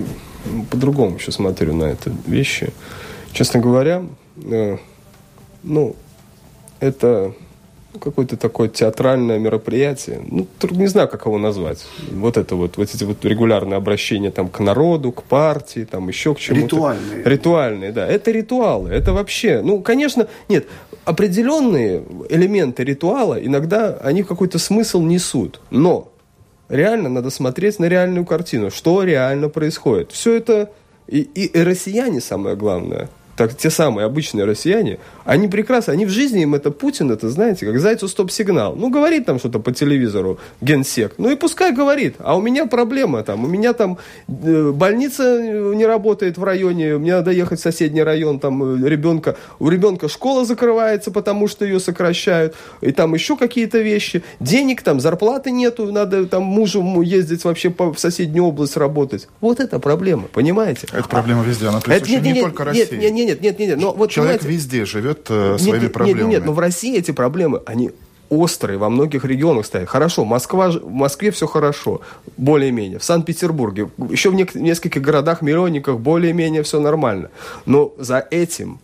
по-другому еще смотрю на это вещи. Честно говоря, Э, ну, это какое-то такое театральное мероприятие. Ну, не знаю, как его назвать. Вот это вот, вот эти вот регулярные обращения там к народу, к партии, там еще к чему-то. Ритуальные. Ритуальные, да. Это ритуалы. Это вообще, ну, конечно, нет, определенные элементы ритуала иногда они какой-то смысл несут. Но реально надо смотреть на реальную картину, что реально происходит. Все это и, и россияне самое главное – так, те самые обычные россияне, они прекрасно, они в жизни им это Путин, это знаете, как зайцу стоп-сигнал. Ну, говорит там что-то по телевизору генсек, ну и пускай говорит, а у меня проблема там, у меня там э, больница не работает в районе, мне надо ехать в соседний район, там э, ребенка, у ребенка школа закрывается, потому что ее сокращают, и там еще какие-то вещи, денег там, зарплаты нету, надо там мужу ездить вообще по, в соседнюю область работать. Вот это проблема, понимаете? Это проблема везде, она присуща это, нет, не нет, только России. Нет, нет, нет, нет, нет, но вот Человек везде живет э, своими нет, проблемами. Нет, нет, но в России эти проблемы, они острые во многих регионах стоят. Хорошо, Москва, в Москве все хорошо, более-менее. В Санкт-Петербурге, еще в нескольких городах-миллионниках более-менее все нормально. Но за этим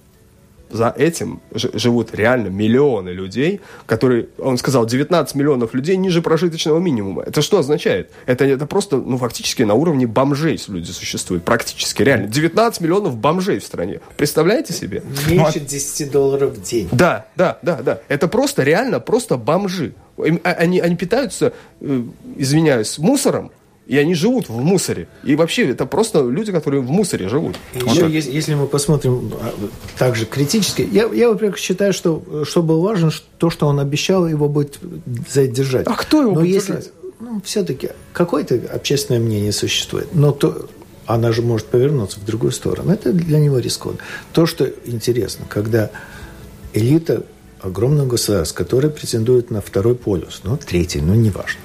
за этим живут реально миллионы людей, которые, он сказал, 19 миллионов людей ниже прожиточного минимума. Это что означает? Это, это просто, ну, фактически на уровне бомжей люди существуют. Практически, реально. 19 миллионов бомжей в стране. Представляете себе? Меньше 10 ну, долларов в день. Да, да, да, да. Это просто, реально, просто бомжи. А, они, они питаются, э, извиняюсь, мусором, И они живут в мусоре. И вообще это просто люди, которые в муссоре живут. Еще, вот если, если мы посмотрим а, также критически, я, я, во-первых, считаю, что, что было важно, то, что он обещал, его будет задержать. А кто его Но будет если, держать? Ну, все-таки какое-то общественное мнение существует. Но то, она же может повернуться в другую сторону. Это для него рискованно. То, что интересно, когда элита огромного государства, которое претендует на второй полюс, ну, третий, ну, неважно.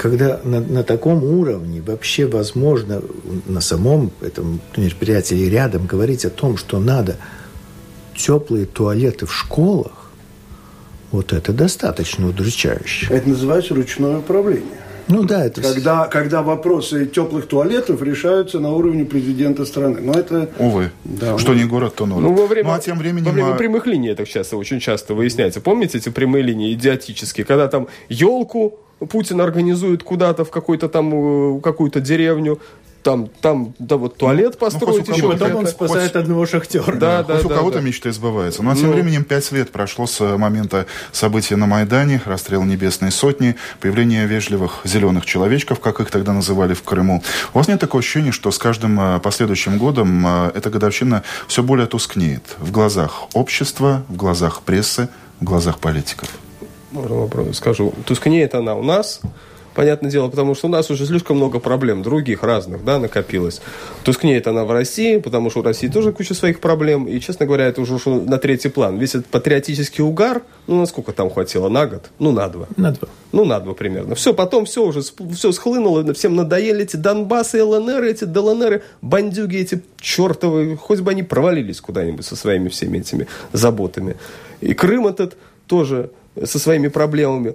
Когда на, на таком уровне вообще возможно на самом этом мероприятии рядом говорить о том, что надо теплые туалеты в школах, вот это достаточно удручающе. Это называется ручное управление. Ну да, это... Когда, когда вопросы теплых туалетов решаются на уровне президента страны. Но это... Увы. Да, что не город, то ноль. Ну, во время, ну, а тем временем... Во время прямых линий это часто, очень часто выясняется. Помните эти прямые линии идиотические? Когда там елку Путин организует куда-то в какой-то там э, какую-то деревню, там, там, да, вот туалет ну, построить ну, еще. Потом он спасает хоть, одного шахтера. Да, да, хоть да, у кого-то да. мечты сбываются. Но ну, тем временем пять лет прошло с момента события на Майдане, расстрел Небесной Сотни, появление вежливых зеленых человечков, как их тогда называли в Крыму. У вас нет такого ощущения, что с каждым э, последующим годом э, эта годовщина все более тускнеет в глазах общества, в глазах прессы, в глазах политиков? Скажу. Тускнеет она у нас, понятное дело, потому что у нас уже слишком много проблем, других разных, да, накопилось. Тускнеет она в России, потому что у России тоже куча своих проблем, и, честно говоря, это уже ушло на третий план. Весь этот патриотический угар, ну, насколько там хватило, на год? Ну, на два. На два. Ну, на два примерно. Все, потом все уже, все схлынуло, всем надоели эти Донбассы, ЛНР, эти ДЛНР, бандюги эти чертовы, хоть бы они провалились куда-нибудь со своими всеми этими заботами. И Крым этот тоже со своими проблемами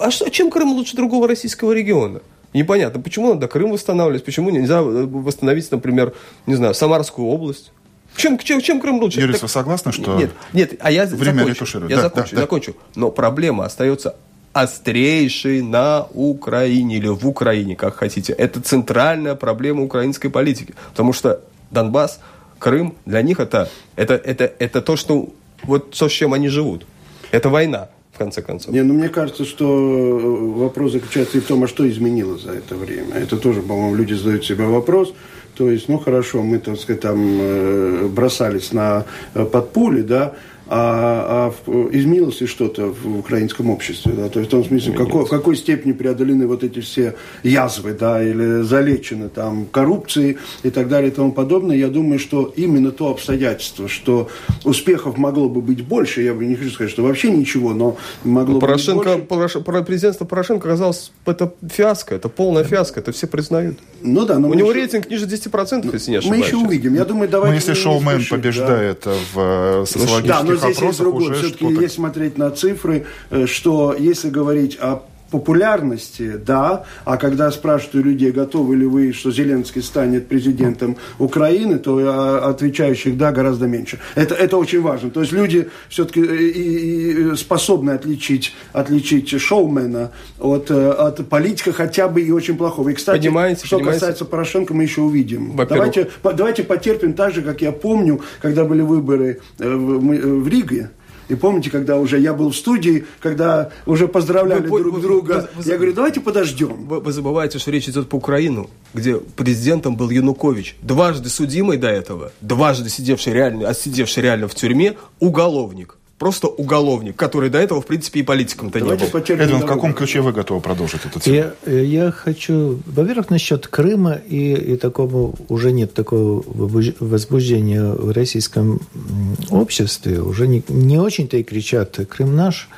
а что, чем Крым лучше другого российского региона? Непонятно, почему надо Крым восстанавливать, почему нельзя э, восстановить, например, не знаю, Самарскую область. Чем, чем, чем Крым лучше? Юрий, так... вы согласны, что нет, нет, а я время закончу? Я да, закончу, да, закончу. Но проблема остается острейшей на Украине или в Украине, как хотите. Это центральная проблема украинской политики. Потому что Донбасс, Крым, для них это, это, это, это то, что, вот то, с чем они живут. Это война в конце концов. Не, ну мне кажется, что э, вопрос заключается и в том, а что изменилось за это время. Это тоже, по-моему, люди задают себе вопрос. То есть, ну хорошо, мы, так сказать, там э, бросались на э, под пули, да, а, а изменилось ли что-то в украинском обществе? Да? То есть в том смысле, в какой, в какой степени преодолены вот эти все язвы, да, или залечены там коррупции и так далее и тому подобное. Я думаю, что именно то обстоятельство, что успехов могло бы быть больше, я бы не хочу сказать, что вообще ничего, но могло Порошенко, бы быть больше. Президентство Порошенко оказалось, это фиаско, это полная фиаско, это все признают. Ну да, но У него еще... рейтинг ниже 10%, если не ошибаюсь. Мы еще увидим. Я думаю, давайте... Ну, если шоумен побеждает да. в э, социологических но здесь есть другое. Все-таки если смотреть на цифры, э, что если говорить о популярности, да, а когда спрашивают у людей, готовы ли вы, что Зеленский станет президентом Украины, то а, отвечающих да гораздо меньше. Это, это очень важно. То есть люди все-таки э, способны отличить, отличить шоумена от, э, от политика хотя бы и очень плохого. И, кстати, понимаете, что понимаете? касается Порошенко, мы еще увидим. Давайте, давайте потерпим так же, как я помню, когда были выборы в, в Риге, и помните, когда уже я был в студии, когда уже поздравляли вы, друг вы, друга, вы, вы, я говорю, давайте подождем. Вы, вы забываете, что речь идет по Украину, где президентом был Янукович, дважды судимый до этого, дважды сидевший реально, отсидевший реально в тюрьме, уголовник просто уголовник, который до этого, в принципе, и политиком-то не был. Эдвин, в каком ключе вы готовы продолжить эту тему? Я, э, я хочу, во-первых, насчет Крыма и, и такого, уже нет такого возбуждения в российском обществе, уже не, не очень-то и кричат «Крым наш»,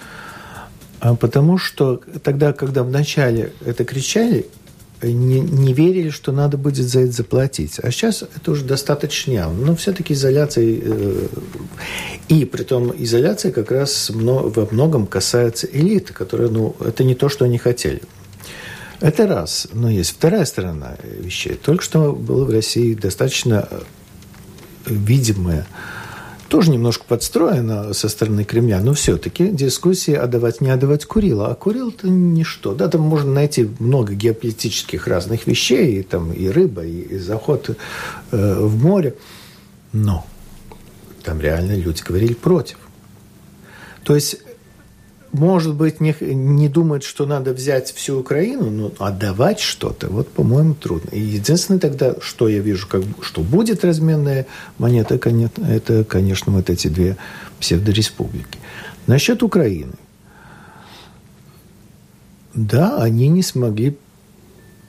а потому что тогда, когда вначале это кричали, не, не верили, что надо будет за это заплатить. А сейчас это уже достаточно. Но все-таки изоляция... Э, и при том изоляция как раз во многом касается элиты, которая, ну, это не то, что они хотели. Это раз. Но есть вторая сторона вещей. Только что было в России достаточно э, видимое тоже немножко подстроено со стороны Кремля, но все-таки дискуссии отдавать, не отдавать Курила. А Курил это ничто. Да, там можно найти много геополитических разных вещей, и, там и рыба, и, и заход э, в море. Но там реально люди говорили против. То есть может быть, не, не думает, что надо взять всю Украину, но отдавать что-то, вот, по-моему, трудно. И единственное тогда, что я вижу, как, что будет разменная монета, это, конечно, вот эти две псевдореспублики. Насчет Украины. Да, они не смогли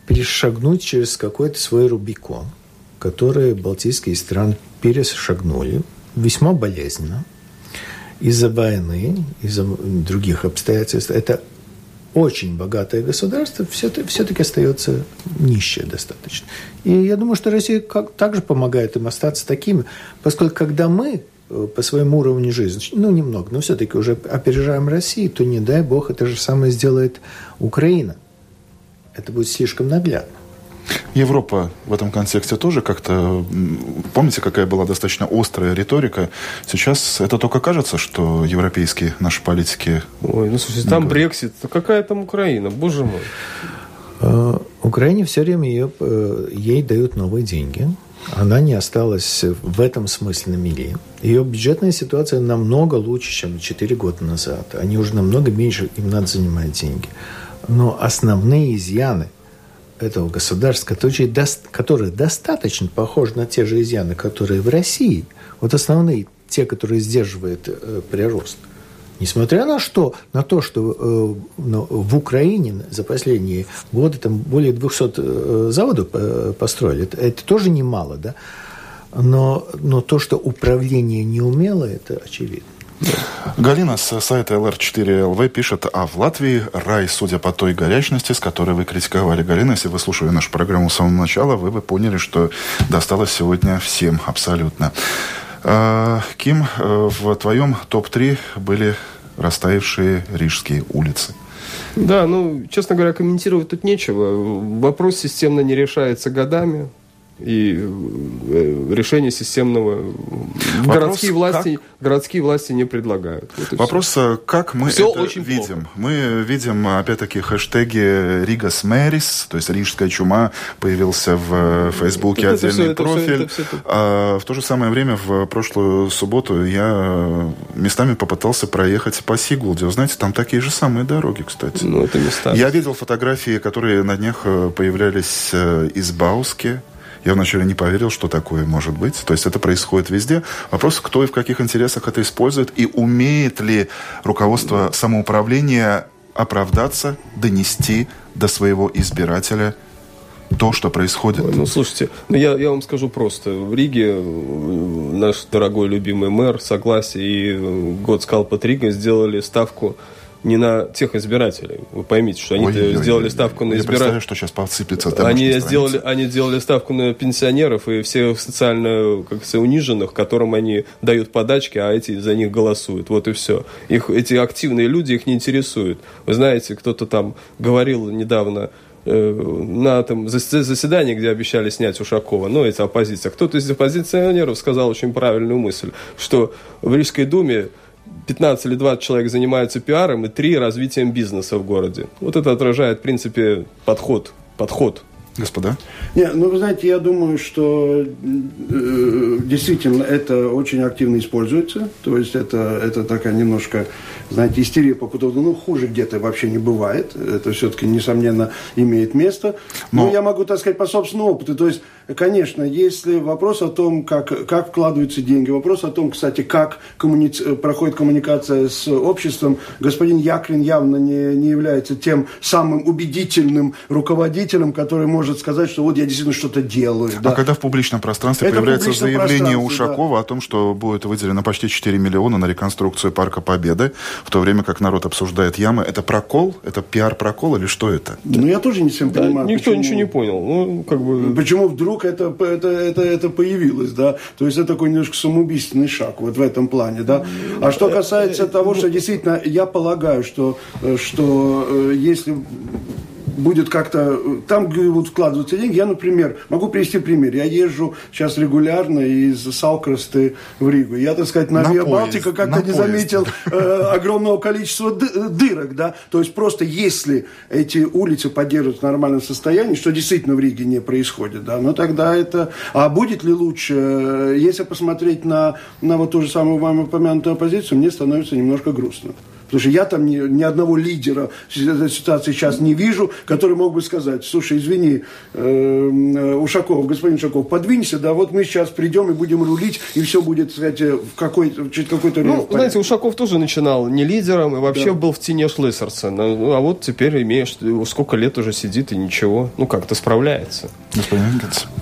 перешагнуть через какой-то свой Рубикон, который балтийские страны перешагнули весьма болезненно – из-за войны, из-за других обстоятельств, это очень богатое государство все-таки остается нищее достаточно. И я думаю, что Россия как, также помогает им остаться такими, поскольку когда мы э, по своему уровню жизни, ну, немного, но все-таки уже опережаем Россию, то не дай бог это же самое сделает Украина. Это будет слишком наглядно. Европа в этом контексте тоже как-то... Помните, какая была достаточно острая риторика? Сейчас это только кажется, что европейские наши политики... Ой, ну слушайте, там Брексит, какая там Украина, боже мой. Э, Украине все время ее, э, ей дают новые деньги. Она не осталась в этом смысле на мире. Ее бюджетная ситуация намного лучше, чем 4 года назад. Они уже намного меньше, им надо занимать деньги. Но основные изъяны – этого государства, который, который достаточно похож на те же изъяны, которые в России, вот основные, те, которые сдерживают э, прирост. Несмотря на что, на то, что э, в Украине за последние годы там более 200 э, заводов э, построили, это, это тоже немало, да? Но, но то, что управление не умело, это очевидно. Галина с сайта LR4LV пишет, а в Латвии рай, судя по той горячности, с которой вы критиковали. Галина, если вы слушали нашу программу с самого начала, вы бы поняли, что досталось сегодня всем абсолютно. А, Ким, э, в твоем топ-3 были растаявшие рижские улицы. Да, ну, честно говоря, комментировать тут нечего. Вопрос системно не решается годами и э, решение системного Вопрос, городские власти как... городские власти не предлагают. Вот Вопрос, все. как мы все это очень видим? Плохо. Мы видим опять-таки хэштеги Ригас Мэрис, то есть рижская чума появился в Фейсбуке это отдельный все, профиль. Это все, это все. А в то же самое время в прошлую субботу я местами попытался проехать по Сигулде. Вы знаете, там такие же самые дороги, кстати. Ну это места. Я видел фотографии, которые на днях э, появлялись э, из Бауски. Я вначале не поверил, что такое может быть. То есть это происходит везде. Вопрос, кто и в каких интересах это использует, и умеет ли руководство самоуправления оправдаться, донести до своего избирателя то, что происходит. Ну, слушайте, ну, я, я вам скажу просто. В Риге э, наш дорогой любимый мэр Согласие и э, год Скалпат Рига сделали ставку не на тех избирателей. Вы поймите, что они ой, сделали ой, ставку на избирателей. Что сейчас подсыпется. Они сделали, они сделали ставку на пенсионеров и всех социально как сказать, униженных, которым они дают подачки, а эти за них голосуют. Вот и все. Их, эти активные люди их не интересуют. Вы знаете, кто-то там говорил недавно, э, на там заседании, где обещали снять Ушакова, ну, это оппозиция. Кто-то из оппозиционеров сказал очень правильную мысль, что в Рижской думе 15 или 20 человек занимаются пиаром и 3 развитием бизнеса в городе. Вот это отражает, в принципе, подход, подход господа? Не, ну, вы знаете, я думаю, что э, действительно это очень активно используется. То есть это, это такая немножко, знаете, истерия по поводу, ну, хуже где-то вообще не бывает. Это все-таки, несомненно, имеет место. Но, Но я могу, так сказать, по собственному опыту. То есть Конечно, если вопрос о том, как, как вкладываются деньги, вопрос о том, кстати, как коммуни... проходит коммуникация с обществом, господин Яклин явно не, не является тем самым убедительным руководителем, который может сказать, что вот я действительно что-то делаю. А да. когда в публичном пространстве Это появляется заявление Ушакова да. о том, что будет выделено почти 4 миллиона на реконструкцию Парка Победы, в то время как народ обсуждает ямы, это прокол? Это пиар-прокол или что это? Ну, я тоже не всем да, понимаю. Никто почему... ничего не понял. Ну, как бы... Почему вдруг вдруг это, это, это, это появилось, да, то есть это такой немножко самоубийственный шаг вот в этом плане, да. А что касается того, что действительно, я полагаю, что, что э, если будет как-то... Там, где будут вкладываться деньги, я, например, могу привести пример. Я езжу сейчас регулярно из Салкрасты в Ригу. Я, так сказать, на, на Виа Балтика как-то не заметил э, огромного количества дырок, да. То есть просто если эти улицы поддерживают в нормальном состоянии, что действительно в Риге не происходит, да, ну тогда это... А будет ли лучше? Если посмотреть на, на вот ту же самую вам упомянутую оппозицию, мне становится немножко грустно. Потому что я там ни, ни одного лидера этой ситуации сейчас не вижу, который мог бы сказать, слушай, извини, э, Ушаков, господин Ушаков, подвинься, да, вот мы сейчас придем и будем рулить, и все будет, сказать, в какой, через какой-то Ну, знаете, Ушаков тоже начинал не лидером, и вообще да. был в тени Шлиссерса. Ну, а вот теперь имеешь, сколько лет уже сидит и ничего, ну, как-то справляется.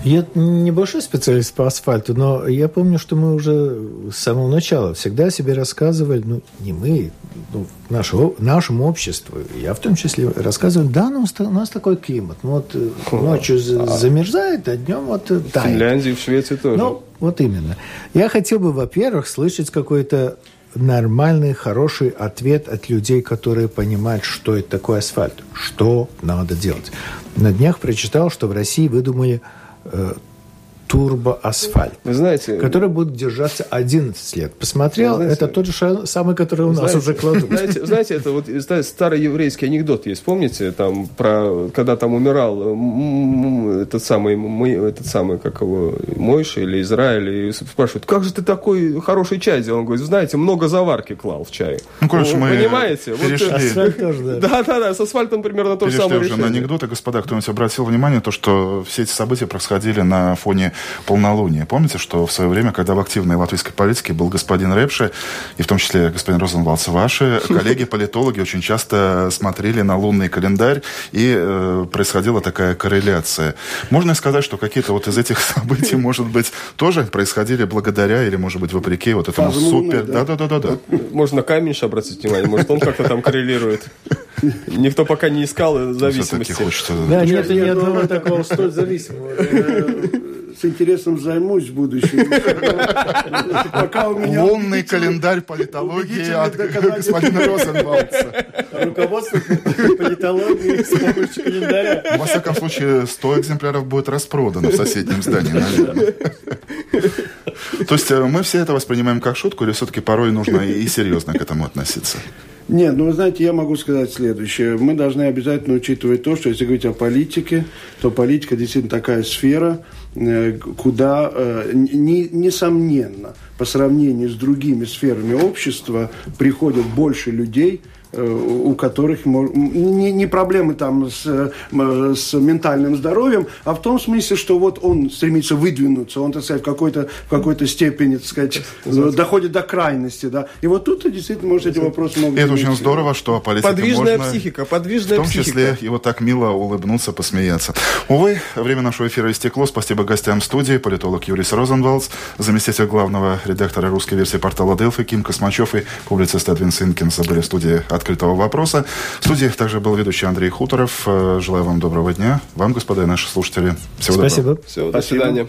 Я небольшой специалист по асфальту, но я помню, что мы уже с самого начала всегда себе рассказывали, ну, не мы, ну, нашего, нашему обществу, я в том числе рассказываю, да, ну, у нас такой климат. Ну, вот э, ночью а. замерзает, а днем вот э, тает. В Финляндии, в Швеции тоже. Ну, вот именно. Я хотел бы, во-первых, слышать какой-то нормальный, хороший ответ от людей, которые понимают, что это такое асфальт, что надо делать. На днях прочитал, что в России выдумали э, турбоасфальт. Вы знаете... Который будет держаться 11 лет. Посмотрел, знаете, это тот же самый, который у нас знаете, уже кладут. Знаете, знаете, это вот старый еврейский анекдот есть, помните, там, про, когда там умирал этот самый, этот самый, как его, Мойша или Израиль, и спрашивают, как же ты такой хороший чай сделал? Он говорит, знаете, много заварки клал в чае. Ну, короче, мы Понимаете? перешли. Вот, Асфальт тоже, да. Да, да, да, с асфальтом примерно то же самое уже на анекдоты, господа, кто-нибудь обратил внимание, то, что все эти события происходили на фоне полнолуния. Помните, что в свое время, когда в активной латвийской политике был господин Репше, и в том числе господин Розенвалдс, ваши коллеги-политологи очень часто смотрели на лунный календарь, и э, происходила такая корреляция. Можно сказать, что какие-то вот из этих событий, может быть, тоже происходили благодаря или, может быть, вопреки вот этому супер... Да-да-да. Можно камень обратить внимание, может, он как-то там коррелирует. Никто пока не искал зависимости. Хочется... Да, нет ни одного такого столь зависимого с интересом займусь в будущем. Пока у меня... Лунный календарь политологии от господина Розенвалдса. Руководство политологии с помощью календаря. Во всяком случае, 100 экземпляров будет распродано в соседнем здании, наверное. То есть э, мы все это воспринимаем как шутку, или все-таки порой нужно и серьезно к этому относиться? Нет, ну вы знаете, я могу сказать следующее. Мы должны обязательно учитывать то, что если говорить о политике, то политика действительно такая сфера, куда, э, не, несомненно, по сравнению с другими сферами общества, приходят больше людей – Э, у которых не, не проблемы там с, э, с ментальным здоровьем, а в том смысле, что вот он стремится выдвинуться, он, так сказать, в какой-то, в какой-то степени, так сказать, доходит до крайности, да. И вот тут действительно, может, эти вопросы могут... Это очень здорово, что политика Подвижная можно, психика, подвижная В том психика. числе и вот так мило улыбнуться, посмеяться. Увы, время нашего эфира истекло. Спасибо гостям студии, политолог Юрис Розенвалдс, заместитель главного редактора русской версии портала Делфи Ким Космачев и публицист Эдвин Синкинс были в студии открытого вопроса. В студии также был ведущий Андрей Хуторов. Э, желаю вам доброго дня. Вам, господа и наши слушатели. Всего Спасибо. доброго. Всего, до свидания.